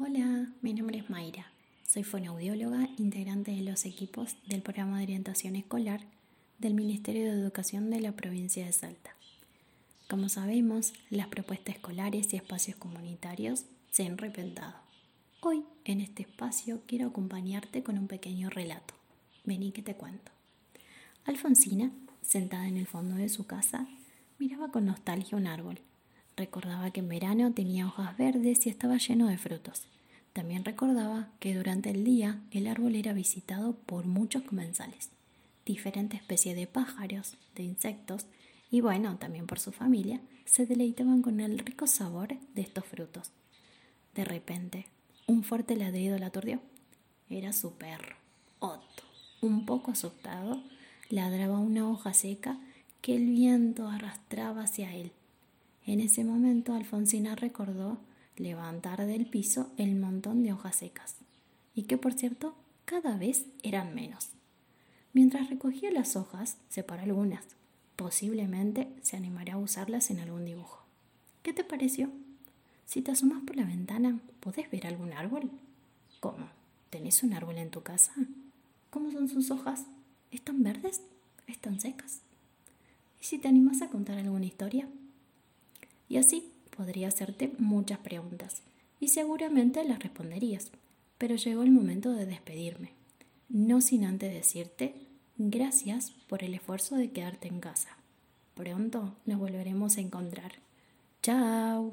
Hola, mi nombre es Mayra. Soy fonoaudióloga, integrante de los equipos del programa de orientación escolar del Ministerio de Educación de la provincia de Salta. Como sabemos, las propuestas escolares y espacios comunitarios se han repentado. Hoy, en este espacio, quiero acompañarte con un pequeño relato. Vení que te cuento. Alfonsina, sentada en el fondo de su casa, miraba con nostalgia un árbol Recordaba que en verano tenía hojas verdes y estaba lleno de frutos. También recordaba que durante el día el árbol era visitado por muchos comensales, diferentes especies de pájaros, de insectos y bueno, también por su familia, se deleitaban con el rico sabor de estos frutos. De repente, un fuerte ladrido la aturdió. Era su perro, Otto. Un poco asustado, ladraba una hoja seca que el viento arrastraba hacia él. En ese momento Alfonsina recordó levantar del piso el montón de hojas secas, y que por cierto cada vez eran menos. Mientras recogía las hojas, separó algunas. Posiblemente se animará a usarlas en algún dibujo. ¿Qué te pareció? Si te asomas por la ventana, ¿podés ver algún árbol? ¿Cómo? ¿Tenés un árbol en tu casa? ¿Cómo son sus hojas? ¿Están verdes? ¿Están secas? ¿Y si te animas a contar alguna historia? Y así podría hacerte muchas preguntas y seguramente las responderías. Pero llegó el momento de despedirme, no sin antes decirte gracias por el esfuerzo de quedarte en casa. Pronto nos volveremos a encontrar. Chao.